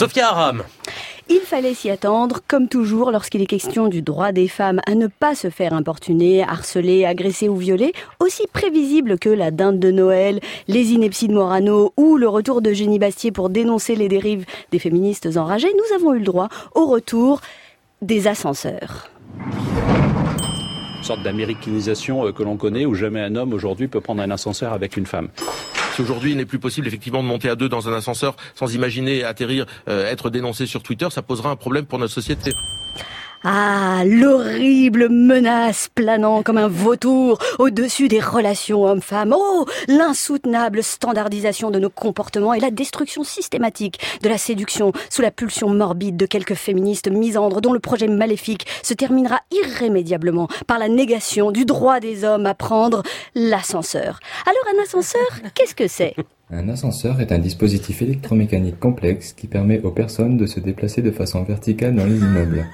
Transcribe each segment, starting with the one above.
Sophia Aram. Il fallait s'y attendre, comme toujours lorsqu'il est question du droit des femmes à ne pas se faire importuner, harceler, agresser ou violer, aussi prévisible que la dinde de Noël, les inepties de Morano ou le retour de Génie Bastier pour dénoncer les dérives des féministes enragées, nous avons eu le droit au retour des ascenseurs Une sorte d'américanisation euh, que l'on connaît où jamais un homme aujourd'hui peut prendre un ascenseur avec une femme. Si aujourd'hui il n'est plus possible effectivement de monter à deux dans un ascenseur sans imaginer atterrir, euh, être dénoncé sur Twitter, ça posera un problème pour notre société. Ah, l'horrible menace planant comme un vautour au-dessus des relations hommes-femmes. Oh, l'insoutenable standardisation de nos comportements et la destruction systématique de la séduction sous la pulsion morbide de quelques féministes misandres dont le projet maléfique se terminera irrémédiablement par la négation du droit des hommes à prendre l'ascenseur. Alors un ascenseur, qu'est-ce que c'est? Un ascenseur est un dispositif électromécanique complexe qui permet aux personnes de se déplacer de façon verticale dans les immeubles.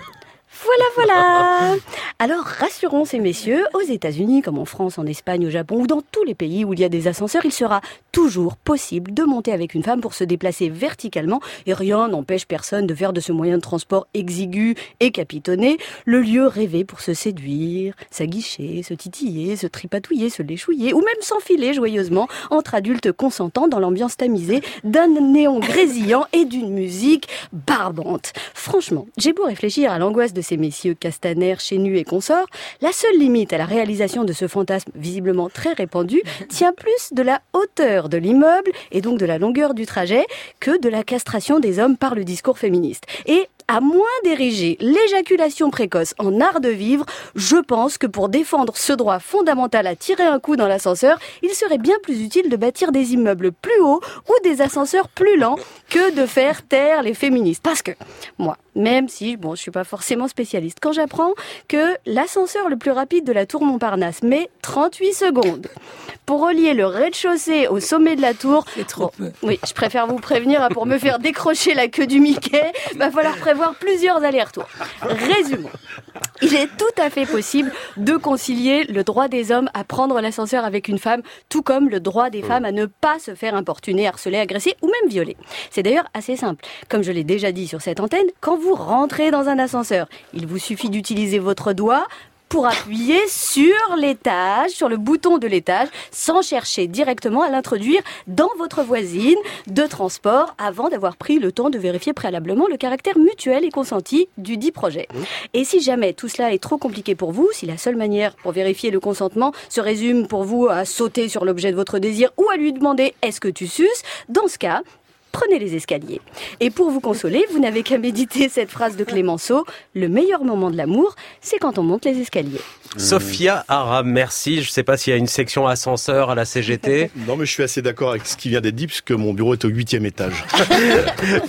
Voilà, Alors rassurons ces messieurs, aux États-Unis, comme en France, en Espagne, au Japon ou dans tous les pays où il y a des ascenseurs, il sera toujours possible de monter avec une femme pour se déplacer verticalement et rien n'empêche personne de faire de ce moyen de transport exigu et capitonné le lieu rêvé pour se séduire, s'aguicher, se titiller, se tripatouiller, se léchouiller ou même s'enfiler joyeusement entre adultes consentants dans l'ambiance tamisée d'un néon grésillant et d'une musique barbante. Franchement, j'ai beau réfléchir à l'angoisse de ces messieurs Castaner, Chénu et consorts, la seule limite à la réalisation de ce fantasme visiblement très répandu tient plus de la hauteur de l'immeuble et donc de la longueur du trajet que de la castration des hommes par le discours féministe. Et à moins d'ériger l'éjaculation précoce en art de vivre, je pense que pour défendre ce droit fondamental à tirer un coup dans l'ascenseur, il serait bien plus utile de bâtir des immeubles plus hauts ou des ascenseurs plus lents que de faire taire les féministes. Parce que, moi, même si, bon, je suis pas forcément spécialiste, quand j'apprends que l'ascenseur le plus rapide de la tour Montparnasse met 38 secondes pour relier le rez-de-chaussée au sommet de la tour. C'est trop peu. Oui, je préfère vous prévenir, hein, pour me faire décrocher la queue du Mickey, va falloir prévoir plusieurs allers-retours. Résumons. Il est tout à fait possible de concilier le droit des hommes à prendre l'ascenseur avec une femme, tout comme le droit des femmes à ne pas se faire importuner, harceler, agresser ou même violer. C'est d'ailleurs assez simple. Comme je l'ai déjà dit sur cette antenne, quand vous rentrez dans un ascenseur, il vous suffit d'utiliser votre doigt pour appuyer sur l'étage, sur le bouton de l'étage, sans chercher directement à l'introduire dans votre voisine de transport avant d'avoir pris le temps de vérifier préalablement le caractère mutuel et consenti du dit projet. Et si jamais tout cela est trop compliqué pour vous, si la seule manière pour vérifier le consentement se résume pour vous à sauter sur l'objet de votre désir ou à lui demander est-ce que tu suces, dans ce cas, prenez les escaliers. Et pour vous consoler, vous n'avez qu'à méditer cette phrase de Clémenceau, le meilleur moment de l'amour, c'est quand on monte les escaliers. Sophia Aram, merci. Je sais pas s'il y a une section ascenseur à la CGT. Non, mais je suis assez d'accord avec ce qui vient d'être dit, puisque mon bureau est au huitième étage.